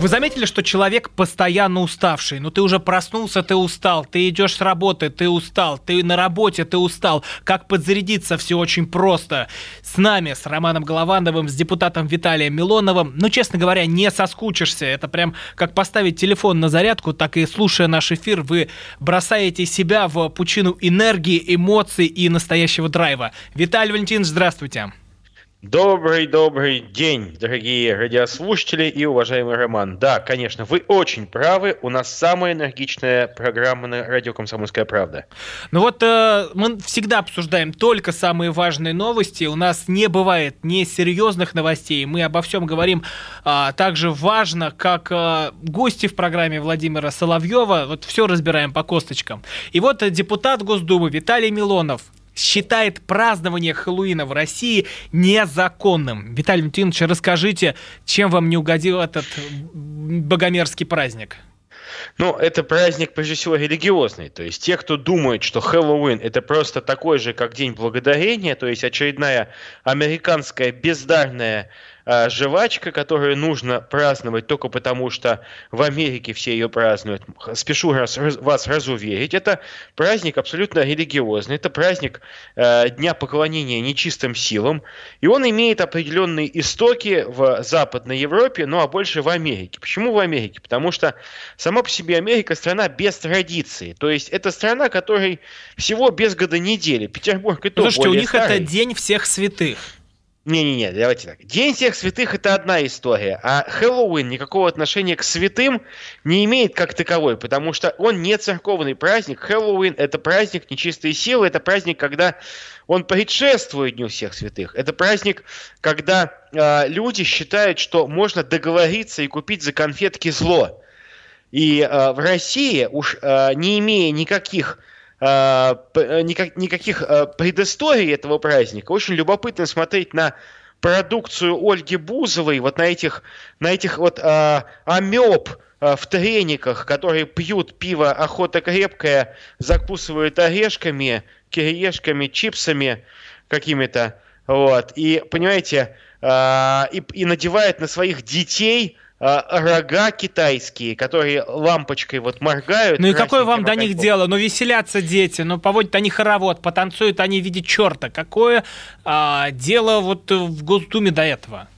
Вы заметили, что человек постоянно уставший? Ну, ты уже проснулся, ты устал, ты идешь с работы, ты устал, ты на работе, ты устал. Как подзарядиться, все очень просто. С нами, с Романом Головановым, с депутатом Виталием Милоновым. Ну, честно говоря, не соскучишься. Это прям как поставить телефон на зарядку, так и слушая наш эфир, вы бросаете себя в пучину энергии, эмоций и настоящего драйва. Виталий Валентинович, здравствуйте. Добрый-добрый день, дорогие радиослушатели и уважаемый Роман. Да, конечно, вы очень правы. У нас самая энергичная программа на радио «Комсомольская правда». Ну вот э, мы всегда обсуждаем только самые важные новости. У нас не бывает не серьезных новостей. Мы обо всем говорим а, также важно, как а, гости в программе Владимира Соловьева. Вот все разбираем по косточкам. И вот депутат Госдумы Виталий Милонов считает празднование Хэллоуина в России незаконным. Виталий Валентинович, расскажите, чем вам не угодил этот богомерзкий праздник? Ну, это праздник, прежде всего, религиозный. То есть те, кто думает, что Хэллоуин – это просто такой же, как День Благодарения, то есть очередная американская бездарная жвачка, которую нужно праздновать только потому, что в Америке все ее празднуют. Спешу раз, раз, вас разуверить, это праздник абсолютно религиозный, это праздник э, Дня поклонения нечистым силам, и он имеет определенные истоки в Западной Европе, ну а больше в Америке. Почему в Америке? Потому что сама по себе Америка страна без традиции, то есть это страна, которой всего без года недели. Петербург и то Слушайте, у них старый. это День всех святых. Не-не-не, давайте так. День всех святых это одна история, а Хэллоуин никакого отношения к святым не имеет как таковой, потому что он не церковный праздник. Хэллоуин это праздник нечистой силы, это праздник, когда он предшествует Дню всех святых. Это праздник, когда э, люди считают, что можно договориться и купить за конфетки зло. И э, в России, уж э, не имея никаких никак, никаких э, предысторий этого праздника, очень любопытно смотреть на продукцию Ольги Бузовой, вот на этих, на этих вот э, амеб э, в трениках, которые пьют пиво охота крепкая, закусывают орешками, кириешками, чипсами какими-то, вот, и, понимаете, э, и, и надевают на своих детей а, рога китайские, которые лампочкой вот моргают. Ну и какое вам до них дело? Ну веселятся дети, ну поводят они хоровод, потанцуют они в виде черта. Какое а, дело вот в Госдуме до этого?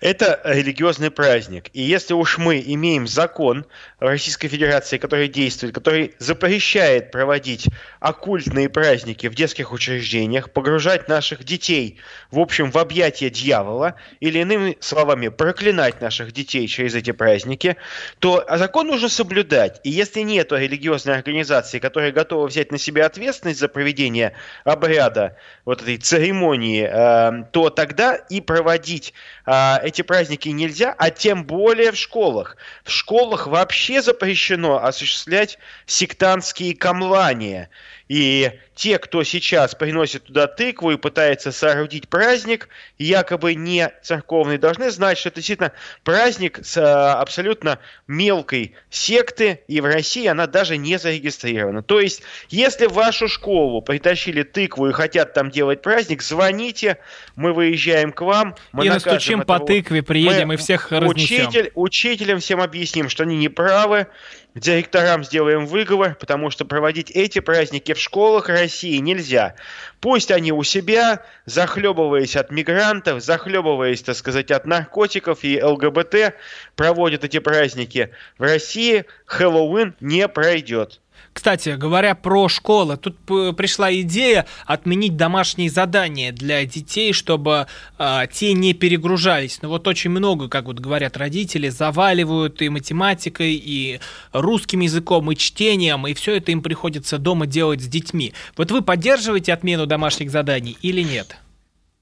Это религиозный праздник. И если уж мы имеем закон Российской Федерации, который действует, который запрещает проводить оккультные праздники в детских учреждениях, погружать наших детей, в общем, в объятия дьявола, или иными словами, проклинать наших детей через эти праздники, то закон нужно соблюдать. И если нет религиозной организации, которая готова взять на себя ответственность за проведение обряда, вот этой церемонии, э, то тогда и проводить э, эти праздники нельзя, а тем более в школах. В школах вообще запрещено осуществлять сектантские камлания. И те, кто сейчас приносит туда тыкву и пытается соорудить праздник, якобы не церковный, должны знать, что это действительно праздник с а, абсолютно мелкой секты, и в России она даже не зарегистрирована. То есть, если в вашу школу притащили тыкву и хотят там делать праздник, звоните, мы выезжаем к вам. Мы и настучим по тыкве, приедем мы и всех разнесем. Учитель, учителям всем объясним, что они не правы, Директорам сделаем выговор, потому что проводить эти праздники в школах России нельзя. Пусть они у себя, захлебываясь от мигрантов, захлебываясь, так сказать, от наркотиков и ЛГБТ, проводят эти праздники. В России Хэллоуин не пройдет. Кстати, говоря про школы, тут пришла идея отменить домашние задания для детей, чтобы э, те не перегружались. Но вот очень много, как вот говорят родители, заваливают и математикой, и русским языком, и чтением, и все это им приходится дома делать с детьми. Вот вы поддерживаете отмену домашних заданий или нет?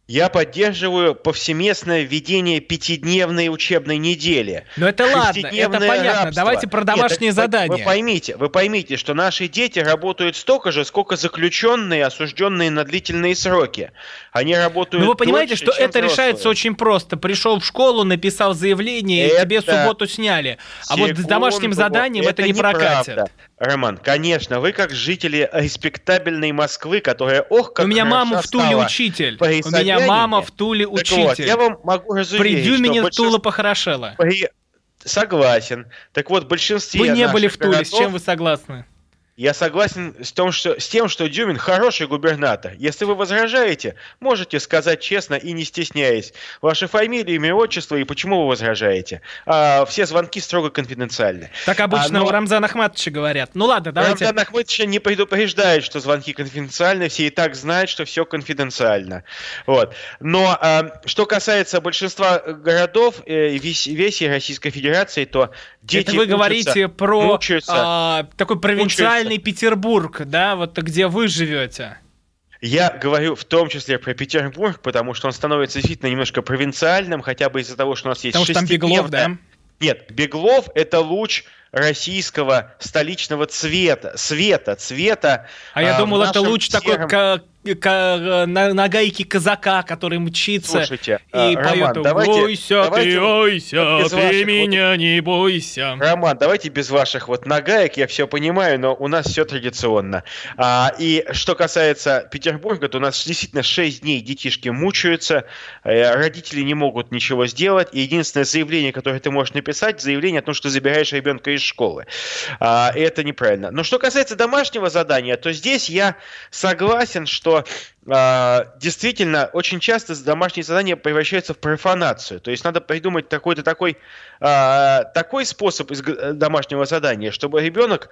Я поддерживаю повсеместное введение пятидневной учебной недели. Но это ладно, это понятно. Рабство. Давайте про домашние Нет, задания. Вы, вы поймите, вы поймите, что наши дети работают столько же, сколько заключенные, осужденные на длительные сроки. Они работают. Ну вы понимаете, дольше, что это взрослые. решается очень просто. Пришел в школу, написал заявление, это... и тебе субботу сняли. А Секунду, вот с домашним заданием это, это не прокатит. Роман, конечно, вы как жители респектабельной Москвы, которая, ох, как У меня мама в Туле учитель. при У меня мама в Туле Так вот, учитель. я вам могу При разуверить, Дюмине что в Тула большинство- похорошело. при- Согласен. Так вот, в большинстве Вы не были в Туле, с городов чем вы согласны? Я согласен с, том, что, с тем, что Дюмин хороший губернатор. Если вы возражаете, можете сказать честно и не стесняясь. Ваша фамилия, имя, отчество и почему вы возражаете. А, все звонки строго конфиденциальны. Так обычно А, но- у Рамзана Ахматовича говорят. Ну ладно, давайте. Рамзан Ахматович не предупреждает, что звонки конфиденциальны, все и так знают, что все конфиденциально. Вот. Но а, что касается большинства городов э, весь, весей Российской Федерации, то дети Это вы учатся- говорите про мучаются. а, такой провинциальный Петербург, да, вот где вы живете. Я говорю в том числе про Петербург, потому что он становится действительно немножко провинциальным, хотя бы из-за того, что у нас есть Потому что там Беглов, да? Нет, Беглов — это луч российского столичного цвета, света, цвета. А я а, думал, это луч такой сером- ка- ка- на, на гайке казака, который мчится Слушайте, и поет Роман, давайте- «Бойся давайте ты, ойся, ты ваших вот- меня не бойся». Роман, давайте без ваших вот нагаек, я все понимаю, но у нас все традиционно. А, и что касается Петербурга, то у нас действительно 6 дней детишки мучаются, э, родители не могут ничего сделать, и единственное заявление, которое ты можешь написать, заявление о том, что забираешь ребенка из школы. А, это неправильно. Но что касается домашнего задания, то здесь я согласен, что а, действительно очень часто домашние задания превращаются в профанацию. То есть надо придумать какой-то такой, а, такой способ из г- домашнего задания, чтобы ребенок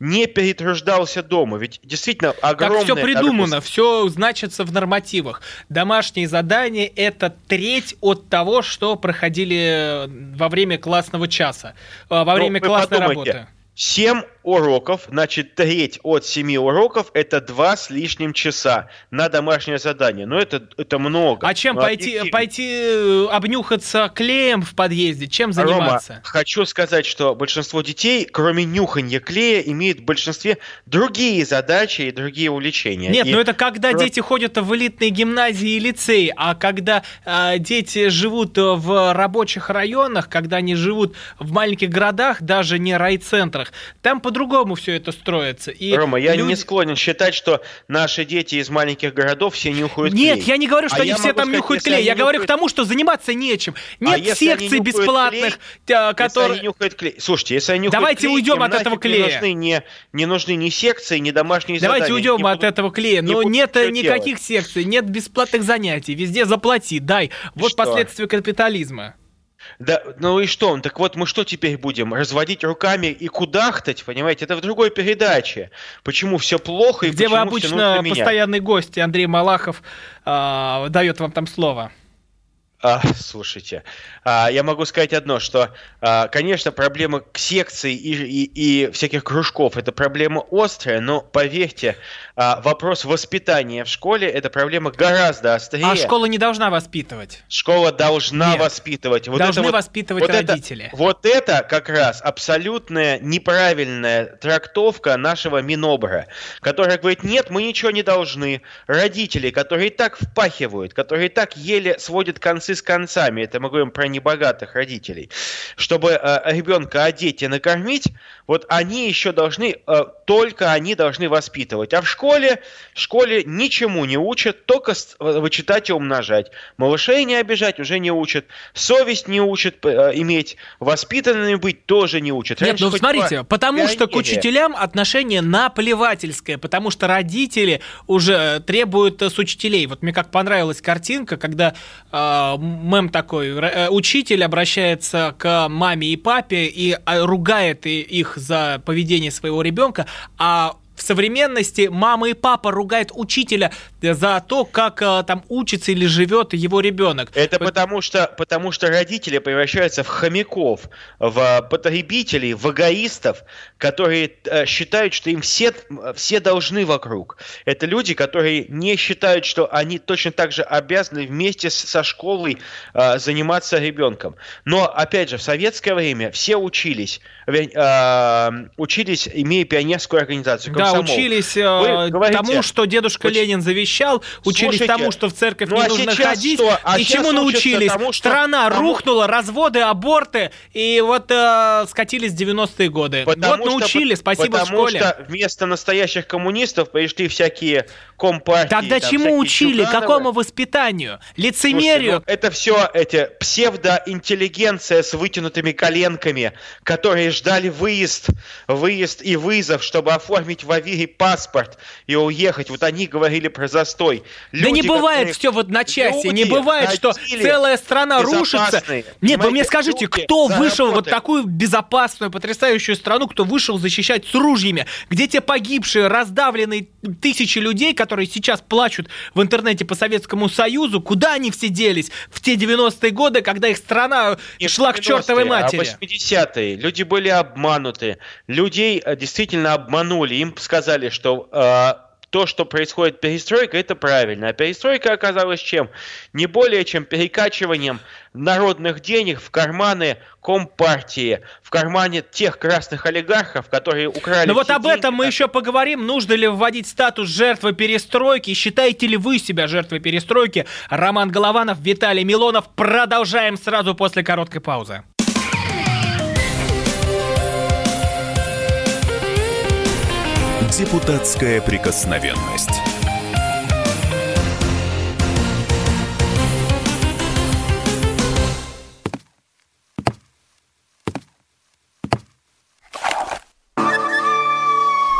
не перетруждался дома. Ведь действительно огромное... все придумано, все значится в нормативах. Домашние задания – это треть от того, что проходили во время классного часа, э, во Ну, время вы классной работы. 7 уроков, значит, треть от 7 уроков – это 2 с лишним часа на домашнее задание. Ну, это, это много. А чем Ну, пойти, объективно. пойти э, обнюхаться клеем в подъезде? Чем Рома, заниматься? хочу сказать, что большинство детей, кроме нюханья клея, имеют в большинстве другие задачи и другие увлечения. Нет, И ну это когда Про- дети ходят в элитные гимназии и лицеи, а когда а, дети живут в рабочих районах, когда они живут в маленьких городах, даже не райцентрах, там по-другому все это строится. И Рома, я люди- не склонен считать, что наши дети из маленьких городов все нюхают Нет, клей. я не говорю, что А они все там сказать, нюхают если клей. Я говорю к нюхают- тому, что заниматься нечем. Нет если они секций нюхают бесплатных, клей, а, Если которые... они нюхают клей. Слушайте, если они нюхают Давайте клей, уйдем от этого клея. Не нужны, не, не нужны ни секции, ни домашние Давайте задания. уйдем Не от будут- этого клея. Но нет ничего никаких секций, нет бесплатных занятий. Везде заплати, дай. Вот что? последствия капитализма. Да, ну и что? Так вот, мы что теперь будем? Разводить руками и кудахтать, понимаете? Это в другой передаче. Почему все плохо и Где вы обычно постоянный гость, Андрей Малахов а, дает вам там слово. А, слушайте, а, я могу сказать одно, что, а, конечно, проблема секций и, и- и всяких кружков – это проблема острая, но поверьте, а, вопрос воспитания в школе – это проблема гораздо острее. А школа не должна воспитывать. Школа должна Нет. воспитывать. Вот Должны это вот- воспитывать вот это- родители. вот это как раз абсолютная неправильная трактовка нашего Минобра, которая говорит, нет, мы ничего не должны. Родители, которые и так впахивают, которые и так еле сводят концы с концами, это мы говорим про небогатых родителей, чтобы э, ребенка одеть и накормить, вот они еще должны, э, только они должны воспитывать. А в школе, в школе ничему не учат, только э, вычитать и умножать. Малышей не обижать уже не учат, совесть не учат э, иметь, воспитанными быть тоже не учат. Нет, Раньше ну смотрите, по- потому что к учителям отношение наплевательское, потому что родители уже требуют э, с учителей. Вот мне как понравилась картинка, когда э, мем такой, э, учитель обращается к маме и папе и э, ругает их за поведение своего ребенка, а в современности мама и папа ругают учителя за то, как э, там учится или живет его ребенок. Это потому что, потому что родители превращаются в хомяков, в потребителей, в эгоистов, которые э, считают, что им все, все должны вокруг. Это люди, которые не считают, что они точно так же обязаны вместе с- со школой э, заниматься ребенком. Но, опять же, в советское время все учились, э, учились, имея пионерскую организацию. Да, учились э, говорите, тому, что дедушка очень... Ленин завещал, учились Слушайте, тому, что в церковь ну, не а нужно ходить. Что? А и чему научились? Тому, что... Страна тому... рухнула, разводы, аборты, и вот э, скатились 90-е годы. Потому вот научили, спасибо потому школе. что вместо настоящих коммунистов пришли всякие компартии. Тогда там, чему учили? Чукановы. Какому воспитанию? Лицемерию? Слушайте, ну, это все эти псевдоинтеллигенция с вытянутыми коленками, которые ждали выезд, выезд и вызов, чтобы оформить в Авире паспорт и уехать. Вот они говорили про застой. Люди, да не бывает все вот на часе, не бывает, что целая страна рушится. Нет, вы мне скажите, кто вышел вот такую безопасную, потрясающую страну, кто вышел защищать с ружьями, где те погибшие, раздавленные тысячи людей, которые сейчас плачут в интернете по Советскому Союзу, куда они все делись в те 90-е годы, когда их страна Не шла к чертовой а матери? А 80-е. Люди были обмануты. Людей э, действительно обманули. Им сказали, что э, то, что происходит перестройка, это правильно. А перестройка оказалась чем? Не более чем перекачиванием народных денег в карманы Компартии, в кармане тех красных олигархов, которые украли... Но вот об деньги, этом мы еще поговорим. Нужно ли вводить статус жертвы перестройки? Считаете ли вы себя жертвой перестройки? Роман Голованов, Виталий Милонов. Продолжаем сразу после короткой паузы. Депутатская прикосновенность.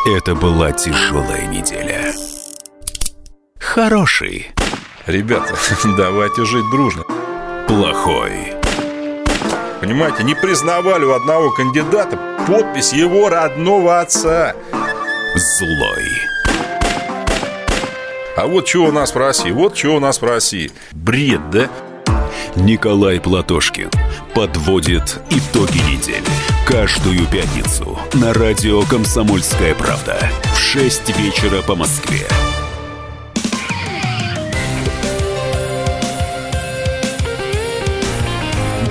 Это была тяжелая неделя. Хороший. Ребята, давайте жить дружно. Плохой. Понимаете, не признавали у одного кандидата подпись его родного отца злой. А вот что у нас в вот что у нас в. Бред, да? Николай Платошкин подводит итоги недели. Каждую пятницу на радио «Комсомольская правда» в 6 вечера по Москве.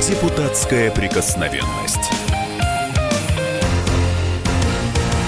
Депутатская прикосновенность.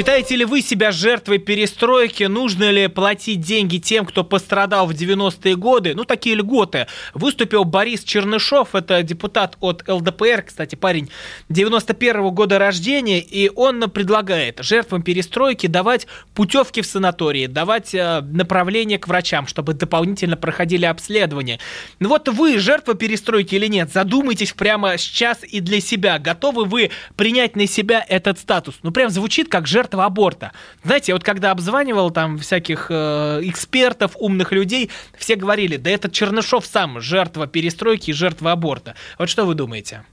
Считаете ли вы себя жертвой перестройки? Нужно ли платить деньги тем, кто пострадал в 90-е годы? Ну, такие льготы. Выступил Борис Чернышов, это депутат от ЛДПР, кстати, парень 91-го года рождения, и он предлагает жертвам перестройки давать путевки в санатории, давать э, направление к врачам, чтобы дополнительно проходили обследования. Ну вот вы жертва перестройки или нет? Задумайтесь прямо сейчас и для себя. Готовы вы принять на себя этот статус? Ну, прям звучит как жертва жертва аборта. Знаете, вот когда обзванивал там всяких э, экспертов, умных людей, все говорили, да этот Чернышов сам жертва перестройки и жертва аборта. Вот что вы думаете?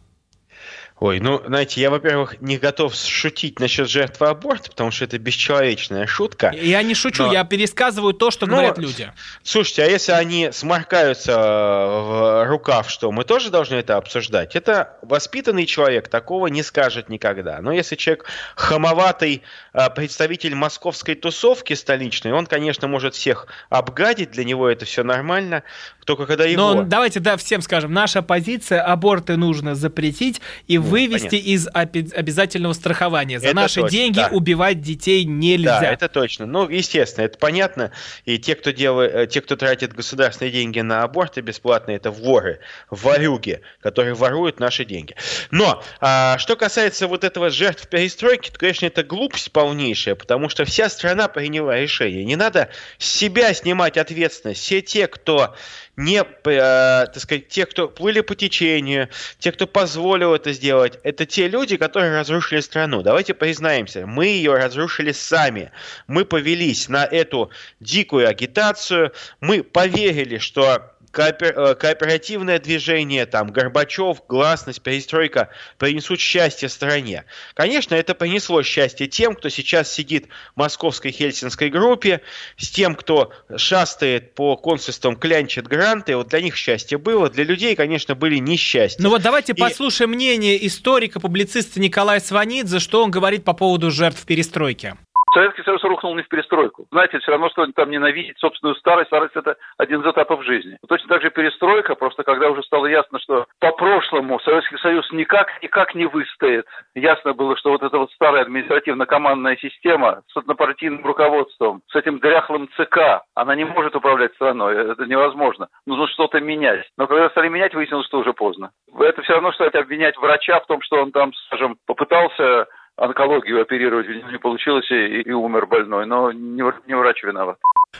Ой, ну, знаете, я, во-первых, не готов шутить насчет жертвы аборта, потому что это бесчеловечная шутка. Я не шучу, но... я пересказываю то, что ну, говорят люди. Слушайте, а если они сморкаются в рукав, что мы тоже должны это обсуждать? Это воспитанный человек такого не скажет никогда. Но если человек хамоватый а, представитель московской тусовки столичной, он, конечно, может всех обгадить, для него это все нормально, только когда его... Но давайте, да, всем скажем, наша позиция, аборты нужно запретить и ну, вывести понятно. из обязательного страхования. За это наши точно, деньги да. убивать детей нельзя. Да, это точно. Ну, естественно, это понятно. И те, кто делает, э, те, кто тратит государственные деньги на аборты бесплатные, это воры, ворюги, которые воруют наши деньги. Но, а, что касается вот этого жертв перестройки, то, конечно, это глупость полнейшая, потому что вся страна приняла решение. Не надо с себя снимать ответственность. Все те, кто не, э, так сказать, те, кто плыли по течению, те, кто позволил это сделать, это те люди, которые разрушили страну. Давайте признаемся, мы ее разрушили сами. Мы повелись на эту дикую агитацию, мы поверили, что коопер, э, кооперативное движение, там, Горбачев, гласность, перестройка принесут счастье стране. Конечно, это принесло счастье тем, кто сейчас сидит в московской хельсинской группе, с тем, кто шастает по консульствам, клянчит гранты. Вот для них счастье было, для людей, конечно, были несчастья. Ну вот давайте И... послушаем мнение историка, публициста Николая Сванидзе, что он говорит по поводу жертв перестройки. Советский Союз рухнул не в перестройку. Знаете, все равно, что там ненавидеть собственную старость. Старость – это один из этапов жизни. Точно так же перестройка, просто когда уже стало ясно, что по-прошлому Советский Союз никак, никак не выстоит. Ясно было, что вот эта вот старая административно-командная система с однопартийным руководством, с этим дряхлым ЦК, она не может управлять страной. Это невозможно. Нужно что-то менять. Но когда стали менять, выяснилось, что уже поздно. Это все равно, что обвинять врача в том, что он там, скажем, попытался онкологию оперировать, не получилось и, и умер больной, но не, не врач виноват.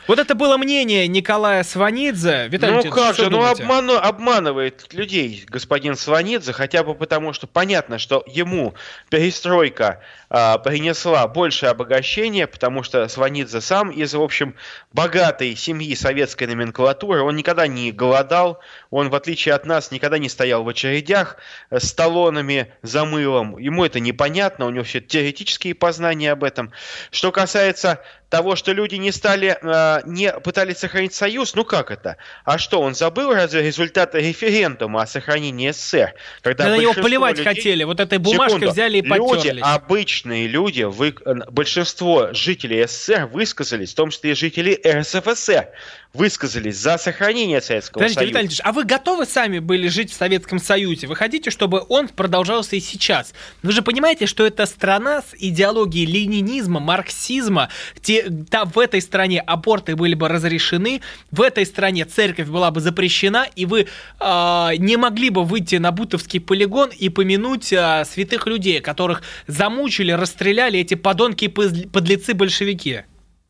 Вот это было мнение Николая Сванидзе. Виталий ну как же, ну обману, обманывает людей господин Сванидзе, хотя бы потому, что понятно, что ему перестройка э, принесла больше обогащения, потому что Сванидзе сам из, в общем, богатой семьи советской номенклатуры, он никогда не голодал, он, в отличие от нас, никогда не стоял в очередях с талонами за мылом, ему это непонятно, у него все теоретические познания об этом. Что касается того, что люди не стали, э, не пытались сохранить союз, ну как это? А что, он забыл разве результаты референдума о сохранении СССР? Когда да на него поливать людей... хотели, вот этой бумажкой Секунду. взяли и потерлись. Люди, обычные люди, вы... большинство жителей СССР высказались, в том числе и жители РСФСР, высказались за сохранение Советского Подождите, Союза. Виталий Ильич, а вы готовы сами были жить в Советском Союзе? Вы хотите, чтобы он продолжался и сейчас? Вы же понимаете, что это страна с идеологией ленинизма, марксизма. Те, та, в этой стране аборты были бы разрешены, в этой стране церковь была бы запрещена, и вы э, не могли бы выйти на Бутовский полигон и помянуть э, святых людей, которых замучили, расстреляли эти подонки и подлецы большевики.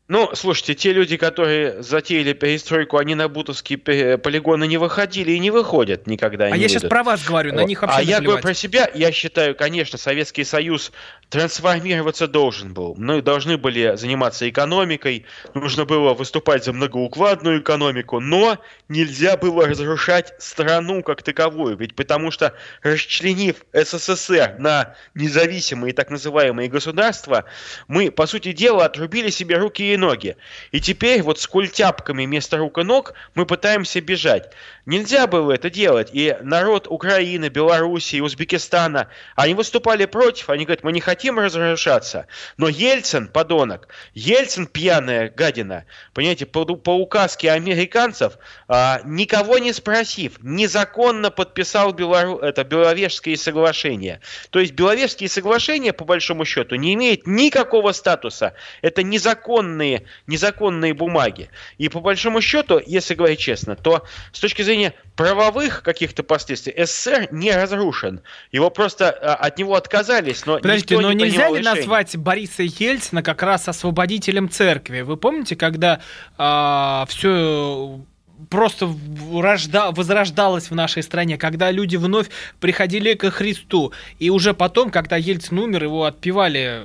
Ну, слушайте, те люди, которые затеяли перестройку, они на бутовские полигоны не выходили и не выходят никогда. А я выйдут. сейчас про вас говорю, на них вообще А я говорю про себя, я считаю, конечно, Советский Союз трансформироваться должен был. Мы должны были заниматься экономикой, нужно было выступать за многоукладную экономику, но нельзя было разрушать страну как таковую, ведь потому что расчленив СССР на независимые так называемые государства, мы, по сути дела, отрубили себе руки и ноги. И теперь вот с культяпками вместо рук и ног мы пытаемся бежать. Нельзя было это делать. И народ Украины, Белоруссии, Узбекистана, они выступали против. Они говорят, мы не хотим разрушаться. Но Ельцин, подонок, Ельцин пьяная гадина, понимаете, по, по указке американцев, а, никого не спросив, незаконно подписал Белору... это Беловежские соглашения. То есть Беловежские соглашения, по большому счету, не имеют никакого статуса. Это незаконные, незаконные бумаги. И по большому счету, если говорить честно, то с точки зрения зрения правовых каких-то последствий СССР не разрушен. Его просто а, от него отказались, но Подождите, но не нельзя ли решения. назвать Бориса Ельцина как раз освободителем церкви? Вы помните, когда а, все просто рожда, возрождалось в нашей стране, когда люди вновь приходили ко Христу. И уже потом, когда Ельцин умер, его отпевали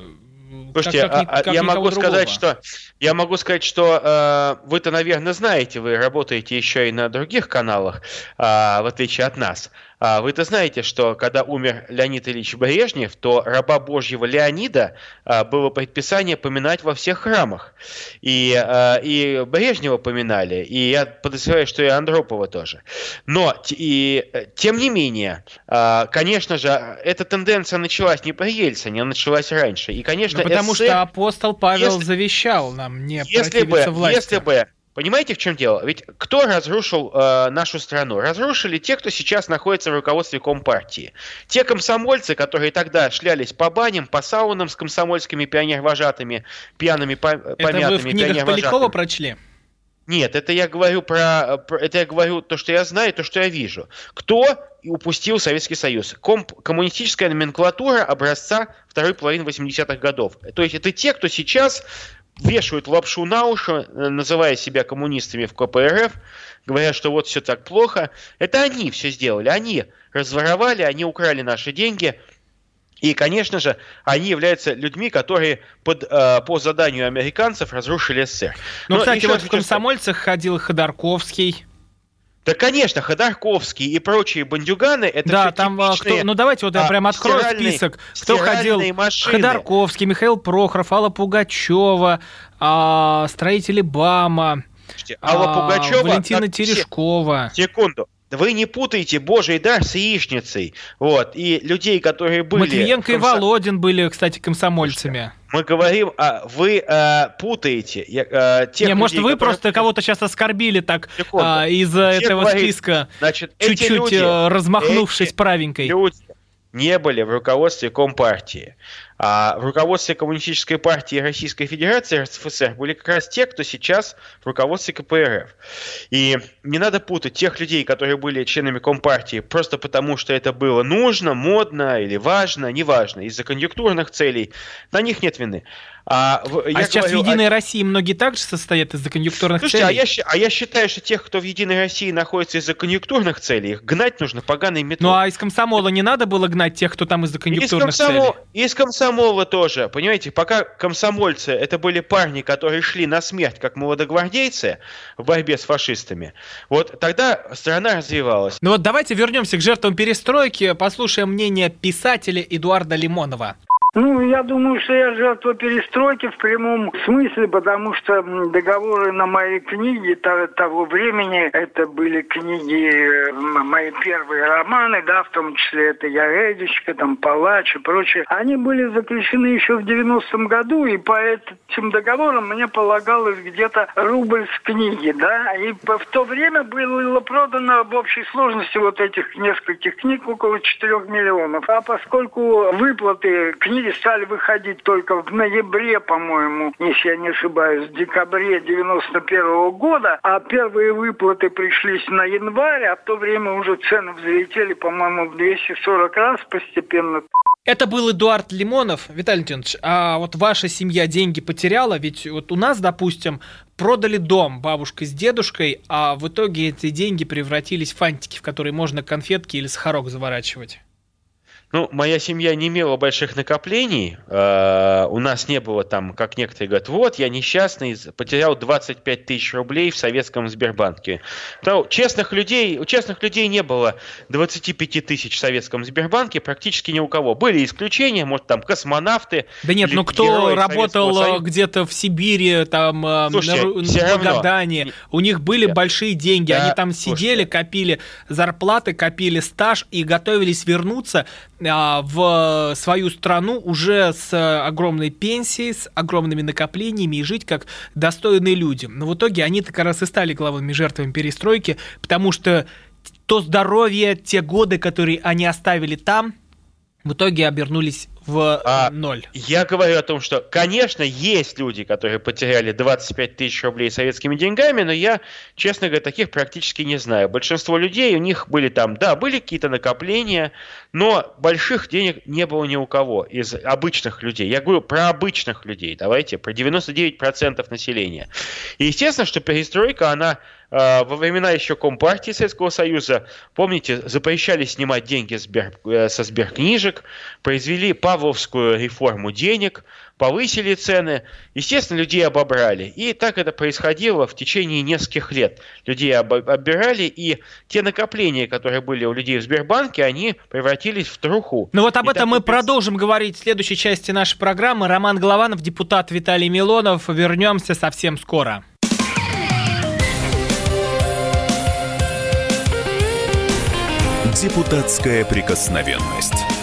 Слушайте, как, как, а, как я могу сказать, что я могу сказать, что э, вы-то, наверное, знаете, вы работаете еще и на других каналах, э, в отличие от нас. А вы-то знаете, что когда умер Леонид Ильич Брежнев, то раба Божьего Леонида а, было предписание поминать во всех храмах. И, а, и Брежнева поминали, и я подозреваю, что и Андропова тоже. Но, и, тем не менее, конечно же, эта тенденция началась не при Ельцине, она началась раньше. И, конечно, ну, потому СССР, что апостол Павел если, завещал нам не если бы, власти. Если бы Понимаете, в чем дело? Ведь кто разрушил э, нашу страну? Разрушили те, кто сейчас находится в руководстве Компартии. Те комсомольцы, которые тогда шлялись по баням, по саунам с комсомольскими пионервожатыми, пьяными, по, Это помятыми вы в книгах Полякова прочли? Нет, это я говорю про, про, это я говорю то, что я знаю, то, что я вижу. Кто упустил Советский Союз? Комп, коммунистическая номенклатура образца второй половины 80-х годов. То есть это те, кто сейчас вешают лапшу на уши, э, называя себя коммунистами в КПРФ, говорят, что вот все так плохо. Это они все сделали, они разворовали, они украли наши деньги. И, конечно же, они являются людьми, которые под, э, по заданию американцев разрушили СССР. Ну, кстати, вот в комсомольцах ходил Ходорковский. Да, конечно, Ходорковский и прочие бандюганы это Да, там а, кто, ну давайте вот я а, прям открою список. Кто ходил? Машины. Ходорковский, Михаил Прохоров, Алла Пугачева, а, строители БАМа, Алла а, Пугачева, Валентина Терешкова. Секунду. Вы не путаете Божий дар с яичницей. Вот. И людей, которые были... Матвиенко комсо... и Володин были, кстати, комсомольцами. Мы говорим, а вы а, путаете а, тех Не, людей, может, вы которые... просто кого-то сейчас оскорбили так а, из этого говорит, списка, значит, чуть-чуть люди, э, размахнувшись правенькой. Люди не были в руководстве Компартии. А в руководстве Коммунистической партии Российской Федерации РСФСР были как раз те, кто сейчас в руководстве КПРФ. И не надо путать тех людей, которые были членами Компартии просто потому, что это было нужно, модно или важно, неважно, из-за конъюнктурных целей. На них нет вины. А, а я сейчас говорю, в Единой о... России многие также состоят из-за конъюнктурных Слушайте, целей? А я, а я считаю, что тех, кто в Единой России находится из-за конъюнктурных целей, их гнать нужно поганой методом. Ну а из комсомола не надо было гнать тех, кто там из-за конъюнктурных из комсомол... целей? Из комсомола тоже. Понимаете, пока комсомольцы это были парни, которые шли на смерть, как молодогвардейцы в борьбе с фашистами, вот тогда страна развивалась. Ну вот давайте вернемся к жертвам перестройки, послушаем мнение писателя Эдуарда Лимонова. Ну, я думаю, что я жертва перестройки в прямом смысле, потому что договоры на мои книги того времени, это были книги, мои первые романы, да, в том числе это «Я Эдичка», там «Палач» и прочее, они были заключены еще в 90-м году, и по этим договорам мне полагалось где-то рубль с книги, да, и в то время было продано в общей сложности вот этих нескольких книг около 4 миллионов. А поскольку выплаты книг книги стали выходить только в ноябре, по-моему, если я не ошибаюсь, в декабре 91 -го года, а первые выплаты пришлись на январь, а в то время уже цены взлетели, по-моему, в 240 раз постепенно. Это был Эдуард Лимонов. Виталий Леонидович, а вот ваша семья деньги потеряла? Ведь вот у нас, допустим, продали дом бабушка с дедушкой, а в итоге эти деньги превратились в фантики, в которые можно конфетки или сахарок заворачивать. Ну, моя семья не имела больших накоплений. Э, у нас не было там, как некоторые говорят, вот, я несчастный, потерял 25 тысяч рублей в советском Сбербанке. То, честных людей, у честных людей не было 25 тысяч в советском Сбербанке практически ни у кого. Были исключения, может, там космонавты. Да нет, ну кто работал где-то в Сибири, там, э, Слушайте, на, Магадане, у них были да. большие деньги, да. они там сидели, Слушайте. копили зарплаты, копили стаж и готовились вернуться в свою страну уже с огромной пенсией, с огромными накоплениями и жить как достойные люди. Но в итоге они-то как раз и стали главными жертвами перестройки, потому что то здоровье, те годы, которые они оставили там, в итоге обернулись в а, ноль. Я говорю о том, что, конечно, есть люди, которые потеряли 25 тысяч рублей советскими деньгами, но я, честно говоря, таких практически не знаю. Большинство людей, у них были там, да, были какие-то накопления, но больших денег не было ни у кого из обычных людей. Я говорю про обычных людей, давайте, про 99% населения. И естественно, что перестройка, она э, во времена еще Компартии Советского Союза, помните, запрещали снимать деньги э, со сберкнижек, произвели Павловскую реформу денег, повысили цены, естественно, людей обобрали. И так это происходило в течение нескольких лет. Людей оббирали, и те накопления, которые были у людей в Сбербанке, они превратились в труху. Ну вот об и этом мы это... продолжим говорить в следующей части нашей программы. Роман Голованов, депутат Виталий Милонов. Вернемся совсем скоро. Депутатская прикосновенность.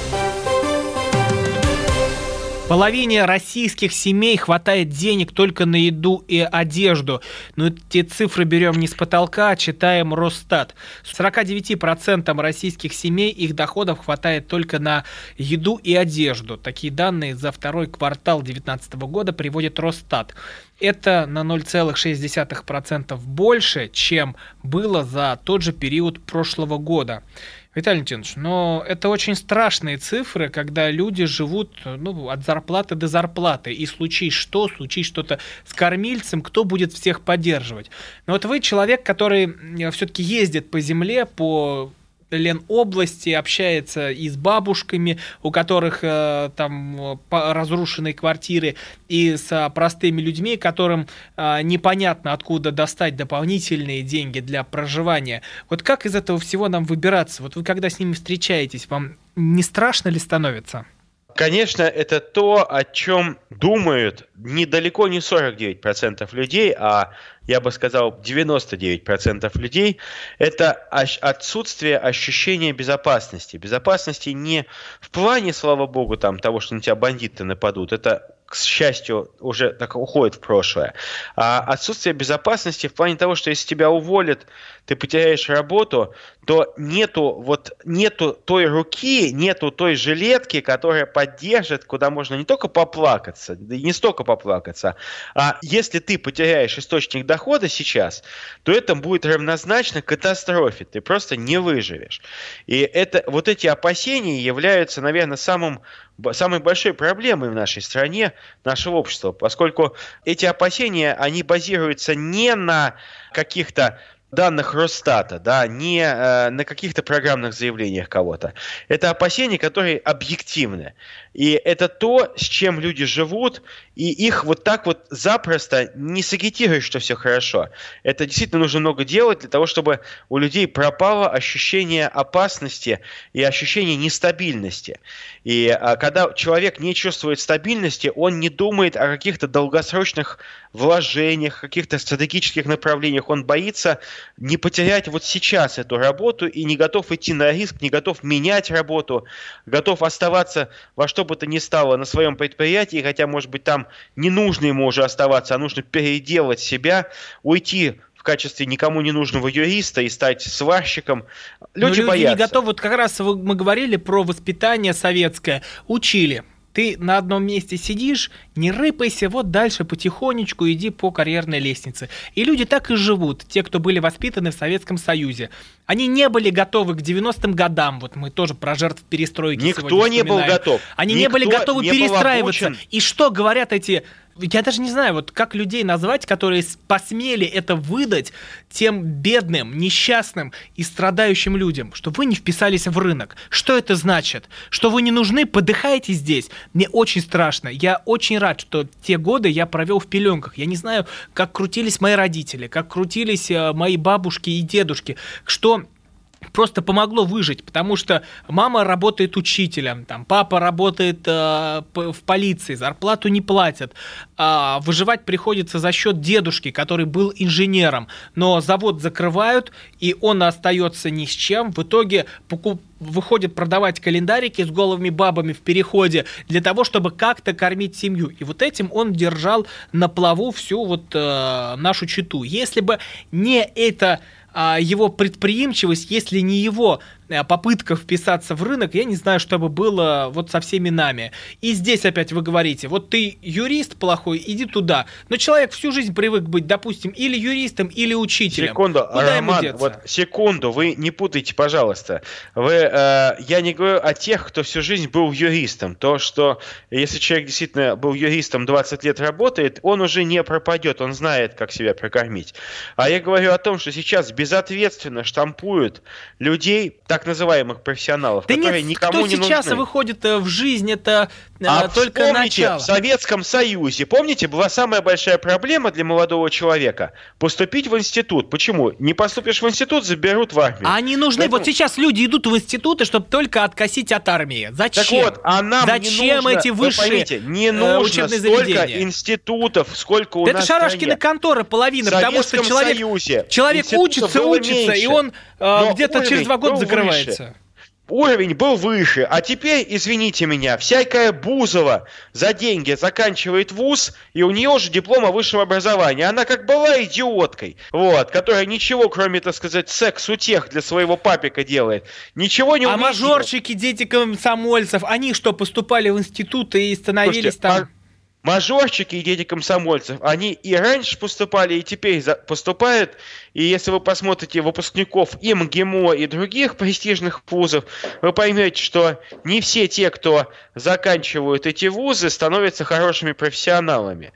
Половине российских семей хватает денег только на еду и одежду. Но эти цифры берем не с потолка, а читаем Росстат. 49% российских семей их доходов хватает только на еду и одежду. Такие данные за второй квартал 2019 года приводит Росстат. Это на 0,6% больше, чем было за тот же период прошлого года. Виталий Леонидович, но это очень страшные цифры, когда люди живут ну, от зарплаты до зарплаты, и случись что, случись что-то с кормильцем, кто будет всех поддерживать. Но вот вы человек, который все-таки ездит по земле, по Ленобласти, общается и с бабушками, у которых э, там разрушенные квартиры, и с простыми людьми, которым э, непонятно, откуда достать дополнительные деньги для проживания. Вот как из этого всего нам выбираться? Вот вы когда с ними встречаетесь, вам не страшно ли становится? Конечно, это то, о чем думают недалеко не 49% людей, а я бы сказал 99% людей, это отсутствие ощущения безопасности. Безопасности не в плане, слава богу, там, того, что на тебя бандиты нападут, это к счастью, уже так уходит в прошлое. А отсутствие безопасности в плане того, что если тебя уволят, ты потеряешь работу, то нету вот нету той руки, нету той жилетки, которая поддержит, куда можно не только поплакаться, да и не столько поплакаться, а если ты потеряешь источник дохода сейчас, то это будет равнозначно катастрофе, ты просто не выживешь. И это вот эти опасения являются, наверное, самым самой большой проблемой в нашей стране, нашего общества, поскольку эти опасения, они базируются не на каких-то данных Росстата, да, не э, на каких-то программных заявлениях кого-то. Это опасения, которые объективны. И это то, с чем люди живут, и их вот так вот запросто не сагитируешь, что все хорошо. Это действительно нужно много делать для того, чтобы у людей пропало ощущение опасности и ощущение нестабильности. И а, когда человек не чувствует стабильности, он не думает о каких-то долгосрочных вложениях, каких-то стратегических направлениях. Он боится не потерять вот сейчас эту работу и не готов идти на риск, не готов менять работу, готов оставаться во что бы то ни стало на своем предприятии, хотя, может быть, там не нужно ему уже оставаться, а нужно переделать себя, уйти в качестве никому не нужного юриста и стать сварщиком. Люди, люди боятся. не готовы. Вот как раз мы говорили про воспитание советское. Учили ты на одном месте сидишь, не рыпайся, вот дальше потихонечку иди по карьерной лестнице. И люди так и живут, те, кто были воспитаны в Советском Союзе. Они не были готовы к 90-м годам, вот мы тоже про жертв перестройки Никто не был готов. Они Никто не были готовы не перестраиваться. И что говорят эти я даже не знаю, вот как людей назвать, которые посмели это выдать тем бедным, несчастным и страдающим людям, что вы не вписались в рынок. Что это значит? Что вы не нужны, подыхайте здесь. Мне очень страшно. Я очень рад, что те годы я провел в пеленках. Я не знаю, как крутились мои родители, как крутились э, мои бабушки и дедушки, что просто помогло выжить, потому что мама работает учителем, там, папа работает э, в полиции, зарплату не платят, э, выживать приходится за счет дедушки, который был инженером, но завод закрывают, и он остается ни с чем, в итоге покуп выходит продавать календарики с голыми бабами в переходе для того, чтобы как-то кормить семью. И вот этим он держал на плаву всю вот э, нашу читу. Если бы не это его предприимчивость, если не его попытка вписаться в рынок, я не знаю, что бы было вот со всеми нами. И здесь опять вы говорите, вот ты юрист плохой, иди туда. Но человек всю жизнь привык быть, допустим, или юристом, или учителем. Секунду, Куда Роман, вот секунду, вы не путайте, пожалуйста. Вы, э, я не говорю о тех, кто всю жизнь был юристом. То, что если человек действительно был юристом, 20 лет работает, он уже не пропадет, он знает, как себя прокормить. А я говорю о том, что сейчас безответственно штампуют людей, так так называемых профессионалов, да которые нет, никому кто не сейчас нужны. выходит э, в жизнь, это э, а только начало. в Советском Союзе, помните, была самая большая проблема для молодого человека – поступить в институт. Почему? Не поступишь в институт, заберут в армию. А они нужны. Поэтому... Вот сейчас люди идут в институты, чтобы только откосить от армии. Зачем? Так вот, а нам Зачем не нужно, эти высшие поймите, не э, нужно столько заведения? институтов, сколько у да нас Это Шарашкина контора половина, потому что человек, Союзе человек учится, учится, меньше. и он э, где-то через два года закрывается. уровень был выше. А теперь, извините меня, всякая Бузова за деньги заканчивает вуз, и у нее уже диплом о высшем образовании. Она как была идиоткой, вот, которая ничего, кроме, так сказать, секс-утех для своего папика делает. Ничего не А умеет делать. мажорчики, дети комсомольцев, они что, поступали в институты и становились Слушайте, там... Мажорчики и дети комсомольцев, они и раньше поступали, и теперь поступают. И если вы посмотрите выпускников и МГИМО, и других престижных вузов, вы поймете, что не все те, кто заканчивают эти вузы, становятся хорошими профессионалами.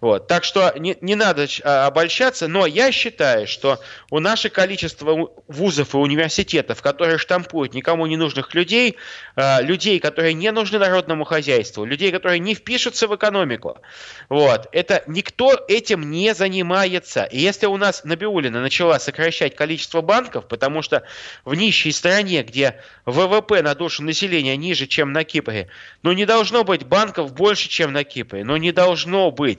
Вот. Так что не, не надо а, обольщаться, но я считаю, что у наше количество вузов и университетов, которые штампуют никому не нужных людей, а, людей, которые не нужны народному хозяйству, людей, которые не впишутся в экономику, вот, это никто этим не занимается. И если у нас Набиулина начала сокращать количество банков, потому что в нищей стране, где ВВП на душу населения ниже, чем на Кипре, ну не должно быть банков больше, чем на Кипре, ну не должно быть.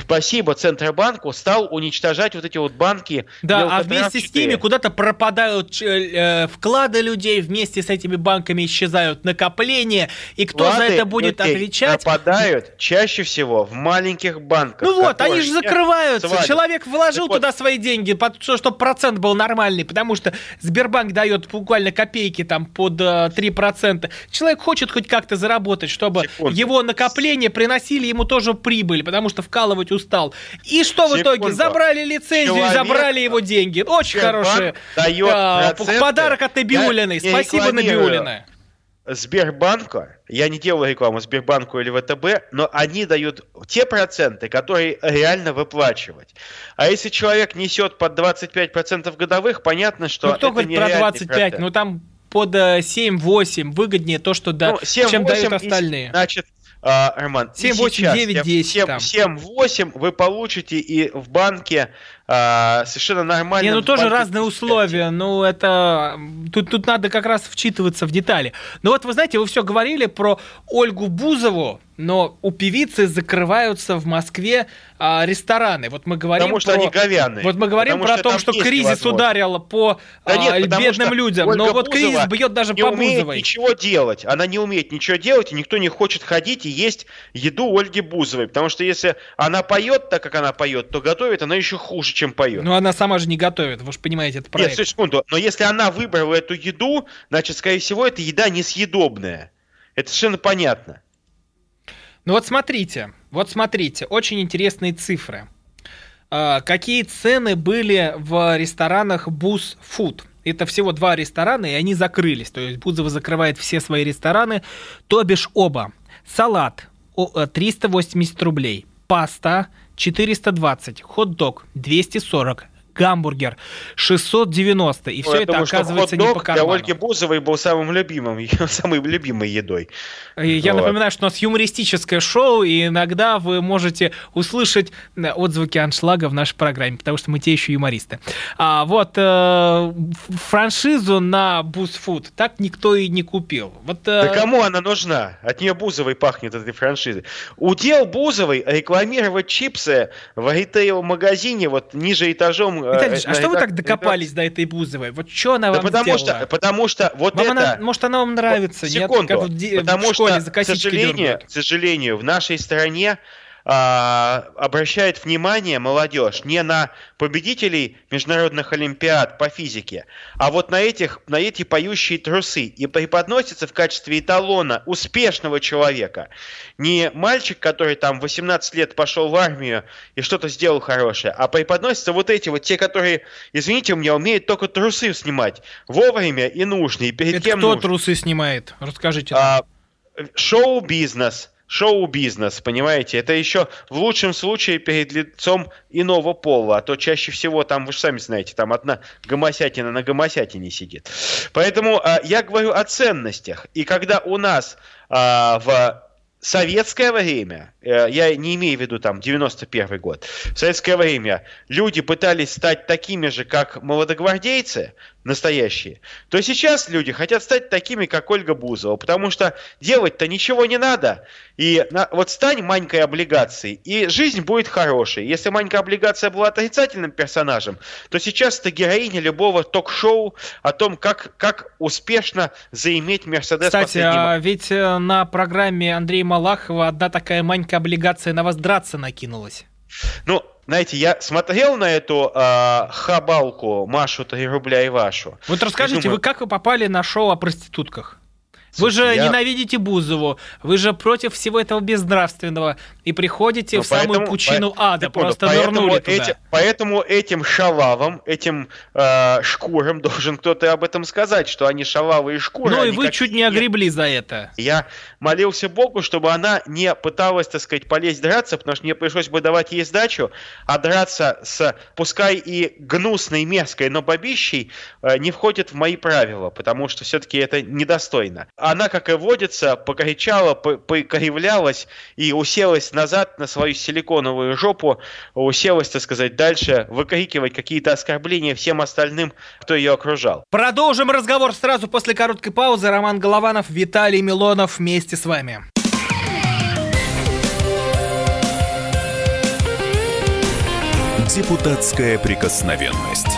Спасибо Центробанку стал уничтожать вот эти вот банки. Да, а вместе с ними куда-то пропадают ч- э, вклады людей, вместе с этими банками исчезают накопления, и кто за Вклады это будет отвечать? Пропадают чаще всего в маленьких банках. Ну вот, они же закрываются. свалят. Человек вложил Так вот, туда свои деньги, чтобы процент был нормальный, потому что Сбербанк дает буквально копейки там под э, 3%. Человек хочет хоть как-то заработать, чтобы Секунду. его накопления приносили ему тоже прибыль, потому что вкалывать устал. И что в итоге? Секунду. Забрали лицензию и Человек- забрали его деньги. Очень хороший э, проценты. подарок от Набиулиной. Спасибо. Набиулина. Сбербанка, я не делаю рекламу Сбербанку или ВТБ, но они дают те проценты, которые реально выплачивать. А если человек несет под 25% годовых, понятно, что Ну кто это говорит про нереальный 25? процент. Ну там под э, 7-8 выгоднее то, что да, Ну, 7, чем 8 дают и- остальные. Значит, а, Роман, и 7, 8, сейчас 9, я- 10 7, там. 7-8 вы получите и в банке а, совершенно нормально. Не, ну тоже разные условия, ну это... Тут, тут надо как раз вчитываться в детали. Но вот вы знаете, вы все говорили про Ольгу Бузову, но у певицы закрываются в Москве а, рестораны. Вот мы говорим Потому что про... они говяные. Вот мы говорим Потому про то, что есть кризис ударил по Да а, нет, потому бедным что людям. Ольга но вот кризис Бузова бьет даже не по умеет Бузовой. ничего делать. Она не умеет ничего делать, и никто не хочет ходить и есть еду Ольги Бузовой. Потому что если она поет так, как она поет, то готовит она еще хуже, чем поет. Ну она сама же не готовит, вы же понимаете, это Нет, проект. стой, секунду. Но если она выбрала эту еду, значит, скорее всего, эта еда несъедобная. Это совершенно понятно. Ну вот смотрите, вот смотрите, очень интересные цифры. А, Какие цены были в ресторанах Буз Food? Это всего два ресторана, и они закрылись. То есть Бузова закрывает все свои рестораны, то бишь оба. Салат. О, э, 380 рублей, паста 420, хот-дог 240, гамбургер 690. И Ну, все это думаю, оказывается не по для карману. Ольги Бузовой был самым любимым, ее самой любимой едой. Я Вот. напоминаю, что у нас юмористическое шоу, и иногда вы можете услышать э, отзвуки аншлага в нашей программе, потому что мы те еще юмористы. А вот э, франшизу на Бузфуд так никто и не купил. Вот, э, Да кому она нужна? От нее Бузовой пахнет этой франшизы. Удел Бузовой рекламировать чипсы в ритейл-магазине вот ниже этажом. Виталий а что вы так докопались до этой Бузовой? Вот что она вам потому что, потому что вот это... может, она вам нравится, нет? секунду. Потому что, к сожалению, к сожалению, в нашей стране а, обращает внимание молодежь не на победителей международных олимпиад по физике, а вот на этих, на эти поющие трусы и преподносится в качестве эталона успешного человека. Не мальчик, который там 18 лет пошел в армию и что-то сделал хорошее, а преподносятся вот эти вот те, которые, извините у меня, умеют только трусы снимать вовремя и нужно, и перед Это кем кто нужно. трусы снимает? Расскажите. нам. А, шоу-бизнес. Шоу-бизнес, понимаете? Это еще в лучшем случае перед лицом иного пола, а то чаще всего там, вы же сами знаете, там одна гомосятина на гомосятине сидит. Поэтому а, я говорю о ценностях. И когда у нас а, в советское время, э, я не имею в виду там 91 год, в советское время люди пытались стать такими же, как молодогвардейцы, настоящие, то сейчас люди хотят стать такими, как Ольга Бузова, потому что делать-то ничего не надо. И на, вот стань маленькой облигацией, и жизнь будет хорошей. Если маленькая облигация была отрицательным персонажем, то сейчас это героиня любого ток-шоу о том, как, как успешно заиметь Мерседес. Кстати, а ведь э, на программе Андрея Малахова одна такая маленькая облигация на вас драться накинулась. Ну, знаете, я смотрел на эту э, хабалку Машу 3 рубля и вашу. Вот расскажите, думаю... вы как вы попали на шоу о проститутках? Вы же я... ненавидите Бузову, вы же против всего этого безнравственного и приходите ну, в поэтому, самую пучину по... ада, секунду, просто поэтому нырнули туда. Эти, поэтому этим шалавам, этим э, шкурам должен кто-то об этом сказать, что они шалавы и шкуры. Ну и вы чуть не огребли за это. Я молился Богу, чтобы она не пыталась, так сказать, полезть драться, потому что мне пришлось бы давать ей сдачу, а драться с, пускай и гнусной, мерзкой, но бабищей э, не входит в мои правила, потому что все-таки это недостойно она, как и водится, покричала, покривлялась и уселась назад на свою силиконовую жопу, уселась, так сказать, дальше выкрикивать какие-то оскорбления всем остальным, кто ее окружал. Продолжим разговор сразу после короткой паузы. Роман Голованов, Виталий Милонов вместе с вами. Депутатская прикосновенность.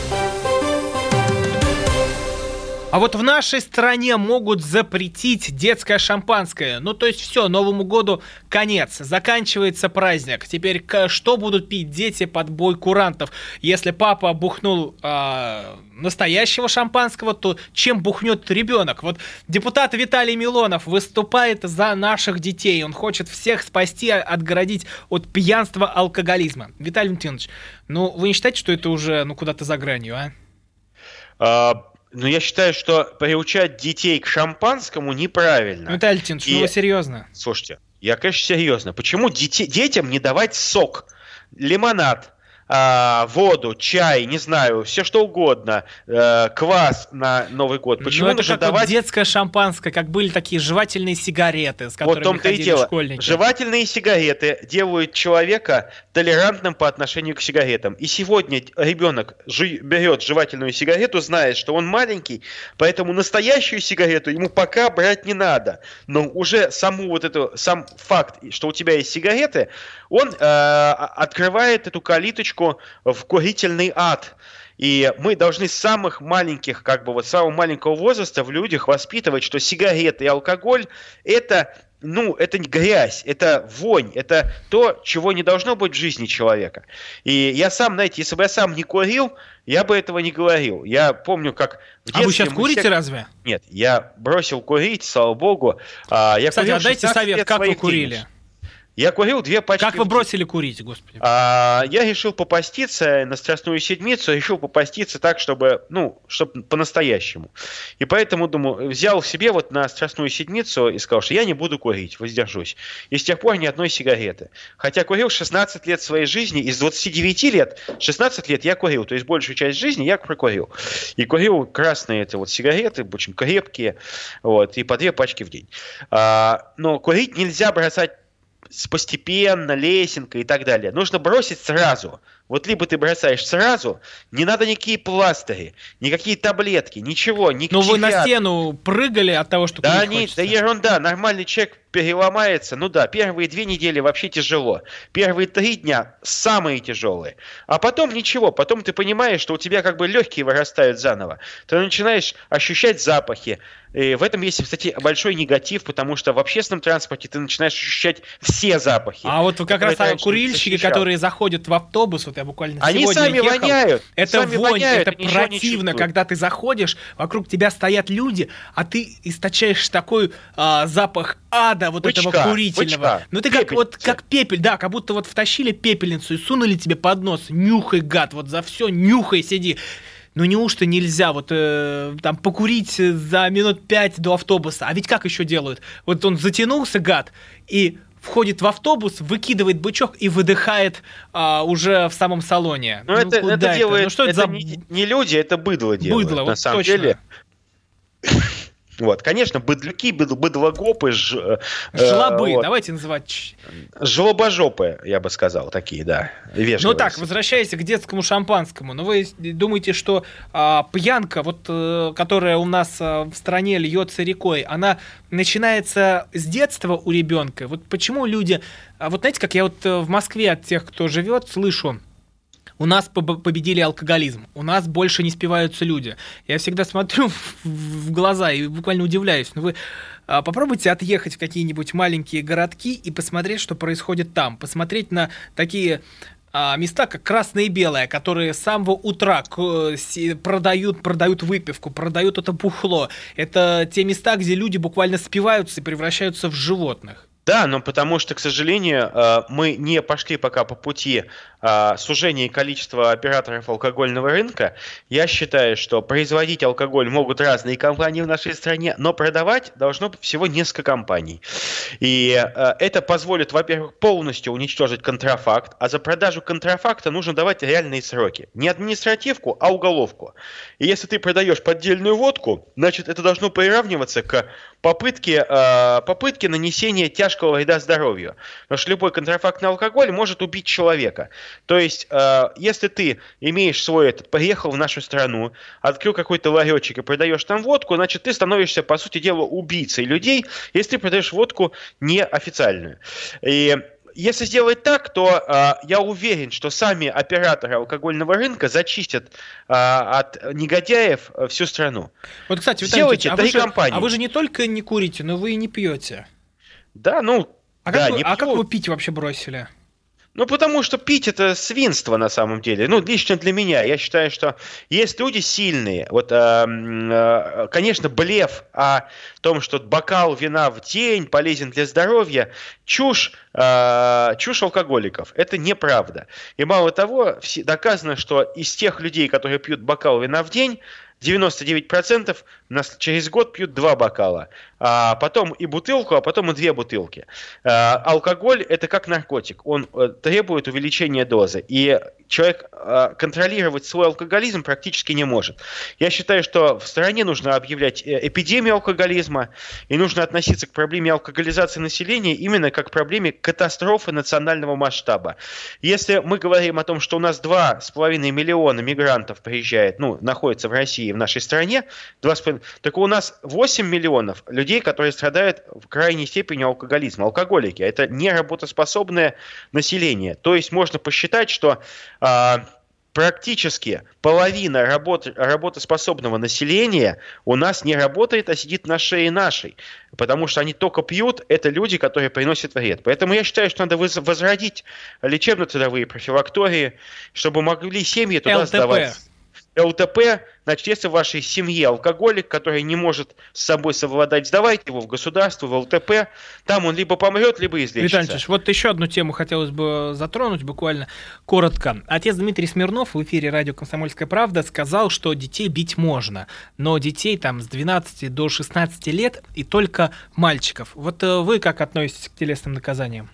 А вот в нашей стране могут запретить детское шампанское. Ну, то есть все, Новому году конец. Заканчивается праздник. Теперь что будут пить дети под бой курантов? Если папа бухнул э, настоящего шампанского, то чем бухнет ребенок? Вот депутат Виталий Милонов выступает за наших детей. Он хочет всех спасти, отгородить от пьянства, алкоголизма. Виталий Валентинович, ну вы не считаете, что это уже ну куда-то за гранью, а? а но я считаю, что приучать детей к шампанскому неправильно. Виталий Тинович, ну вы серьезно? Слушайте, я, конечно, серьезно. Почему дети, детям не давать сок, лимонад, а, воду, чай, не знаю, все что угодно, э, квас на Новый год. Ну, Почему ну, нужно давать... Вот детское шампанское, как были такие жевательные сигареты, с которыми вот том-то и дело. школьники. Жевательные сигареты делают человека толерантным по отношению к сигаретам. И сегодня ребенок жи- берет жевательную сигарету, знает, что он маленький, поэтому настоящую сигарету ему пока брать не надо. Но уже саму вот эту, сам факт, что у тебя есть сигареты, он э, открывает эту калиточку в курительный ад. И мы должны с самых маленьких, как бы вот самого маленького возраста в людях воспитывать, что сигареты и алкоголь это ну, это не грязь, это вонь, это то, чего не должно быть в жизни человека. И я сам, знаете, если бы я сам не курил, я бы этого не говорил. Я помню, как в детстве... А вы сейчас курите все... разве? Нет, я бросил курить, слава богу. А, я Кстати, курил а дайте совет, как вы курили? Денег. Я курил две пачки... Как вы бросили курить, господи? А, я решил попаститься на Страстную Седмицу, решил попаститься так, чтобы, ну, чтобы по-настоящему. И поэтому, думаю, взял себе вот на Страстную Седмицу и сказал, что я не буду курить, воздержусь. И с тех пор ни одной сигареты. Хотя курил 16 лет своей жизни, из 29 лет, 16 лет я курил, то есть большую часть жизни я прокурил. И курил красные это вот сигареты, очень крепкие, вот, и по две пачки в день. А, но курить нельзя бросать постепенно, лесенкой и так далее. Нужно бросить сразу. Вот либо ты бросаешь сразу, не надо никакие пластыри, никакие таблетки, ничего, ни Ну вы на стену прыгали от того, что Да, не, да ерунда, нормальный человек переломается. Ну да, первые две недели вообще тяжело. Первые три дня самые тяжелые. А потом ничего, потом ты понимаешь, что у тебя как бы легкие вырастают заново. Ты начинаешь ощущать запахи, и в этом есть, кстати, большой негатив, потому что в общественном транспорте ты начинаешь ощущать все запахи. А вот как раз курильщики, которые заходят в автобус, вот я буквально Они сегодня сами ехал, воняют. Это сами вонь, воняют, это противно, когда ты заходишь, вокруг тебя стоят люди, а ты источаешь такой а, запах ада вот Бычка, этого курительного. бычка, ну ты как вот как пепель, да, как будто вот втащили пепельницу и сунули тебе под нос. Нюхай, гад, вот за все нюхай, сиди. Ну неужто нельзя вот э, там покурить за минут пять до автобуса? А ведь как еще делают? Вот он затянулся, гад, и входит в автобус, выкидывает бычок и выдыхает а, уже в самом салоне. Ну, это, куда это делает, Ну что это, это за не, не люди, это быдло делает, быдло? на Вот самом точно. деле. Вот, конечно, быдлюки, быдл, быдлогопы, ж, э, Жлобы, вот. давайте называть. жлобожопы, я бы сказал, такие, да, вежливые. Ну так, возвращаясь к детскому шампанскому, ну вы думаете, что а, пьянка, вот, э, которая у нас а, в стране льется рекой, она начинается с детства у ребенка? Вот почему люди... а вот знаете, как я вот э, в Москве от тех, кто живет, слышу, у нас поб- победили алкоголизм, у нас больше не спиваются люди. Я всегда смотрю в, глаза и буквально удивляюсь. Ну вы а, попробуйте отъехать в какие-нибудь маленькие городки и посмотреть, что происходит там. Посмотреть на такие а, места, как Красное и Белое, которые с самого утра э, продают, продают выпивку, продают это бухло. Это те места, где люди буквально спиваются и превращаются в животных. Да, но потому что, к сожалению, э, мы не пошли пока по пути э, сужения количества операторов алкогольного рынка. Я считаю, что производить алкоголь могут разные компании в нашей стране, но продавать должно всего несколько компаний. И э, это позволит, во-первых, полностью уничтожить контрафакт, а за продажу контрафакта нужно давать реальные сроки. Не административку, а уголовку. И если ты продаешь поддельную водку, значит, это должно приравниваться к попытке, попытке нанесения тяжкого вреда здоровью. Потому что любой контрафактный алкоголь может убить человека. То есть, э, если ты имеешь свой этот, приехал в нашу страну, открыл какой-то ларечек и продаешь там водку, значит, ты становишься, по сути дела, убийцей людей, если ты продаешь водку неофициальную. И если сделать так, то э, я уверен, что сами операторы алкогольного рынка зачистят э, от негодяев э, всю страну. Вот, кстати, Виталий Сделайте а, три вы же, компании. а вы же не только не курите, но вы и не пьете. Да, ну, А, да, как, вы, а как вы пить вообще бросили? Ну, потому что пить это свинство на самом деле. Ну, лично для меня. Я считаю, что есть люди сильные. Вот, э, э, конечно, блеф о том, что бокал вина в день полезен для здоровья, чушь, э, чушь алкоголиков. Это неправда. И мало того, доказано, что из тех людей, которые пьют бокал вина в день, 99% нас через год пьют два бокала, а потом и бутылку, а потом и две бутылки. А, алкоголь это как наркотик, он э, требует увеличения дозы, и человек э, контролировать свой алкоголизм практически не может. Я считаю, что в стране нужно объявлять э, эпидемию алкоголизма, и нужно относиться к проблеме алкоголизации населения именно как к проблеме катастрофы национального масштаба. Если мы говорим о том, что у нас 2,5 миллиона мигрантов приезжает, ну, находится в России, в нашей стране, 2,5, так у нас 8 миллионов людей, которые страдают в крайней степени алкоголизма, алкоголики. Это неработоспособное население. То есть можно посчитать, что а, практически половина работ- работоспособного населения у нас не работает, а сидит на шее нашей. Потому что они только пьют, это люди, которые приносят вред. Поэтому я считаю, что надо воз- возродить лечебно-трудовые профилактории, чтобы могли семьи туда ЛТП. сдавать. ЛТП, значит, если в вашей семье алкоголик, который не может с собой совладать, сдавайте его в государство, в ЛТП, там он либо помрет, либо излечится. Виталий Ильич, вот еще одну тему хотелось бы затронуть буквально коротко. Отец Дмитрий Смирнов в эфире радио «Комсомольская правда» сказал, что детей бить можно, но детей там с 12 до 16 лет и только мальчиков. Вот э, вы как относитесь к телесным наказаниям?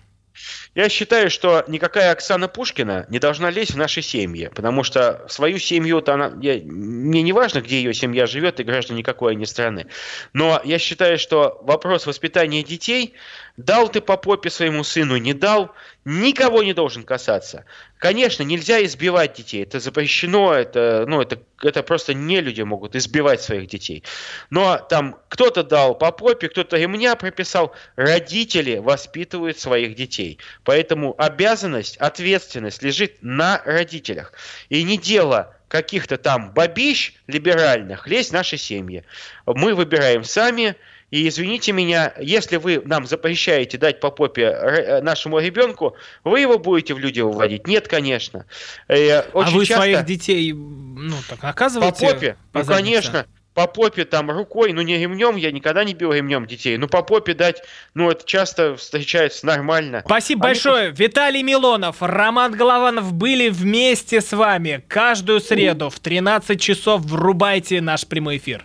Я считаю, что никакая Оксана Пушкина не должна лезть в наши семьи, потому что свою семью-то она... Я, мне не важно, где ее семья живет и граждане какой они страны. Но я считаю, что вопрос воспитания детей Дал ты по попе своему сыну, не дал, никого не должен касаться. Конечно, нельзя избивать детей, это запрещено, это, ну, это, это просто не люди могут избивать своих детей. Но там кто-то дал по попе, кто-то ремня прописал, родители воспитывают своих детей. Поэтому обязанность, ответственность лежит на родителях. И не дело каких-то там бабищ либеральных лезть в наши семьи. Мы выбираем сами, и извините меня, если вы нам запрещаете дать по попе э, нашему ребенку, вы его будете в люди выводить? Нет, конечно. Э, очень а вы часто... своих детей, ну, так наказываете? По попе? По ну, конечно по попе там рукой, ну не ремнем, я никогда не бил ремнем детей, но по попе дать, ну это часто встречается нормально. Спасибо Они... большое. Виталий Милонов, Роман Голованов были вместе с вами каждую среду в 13 часов. Врубайте наш прямой эфир.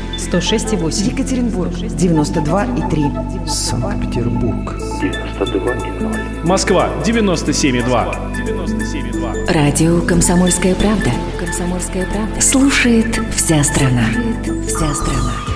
106,8. Екатеринбург, 92,3. Санкт-Петербург, 92,0. Москва, 97,2. 97,2. Радио «Комсомольская правда». «Комсомольская правда». Слушает вся страна. Слушает вся страна.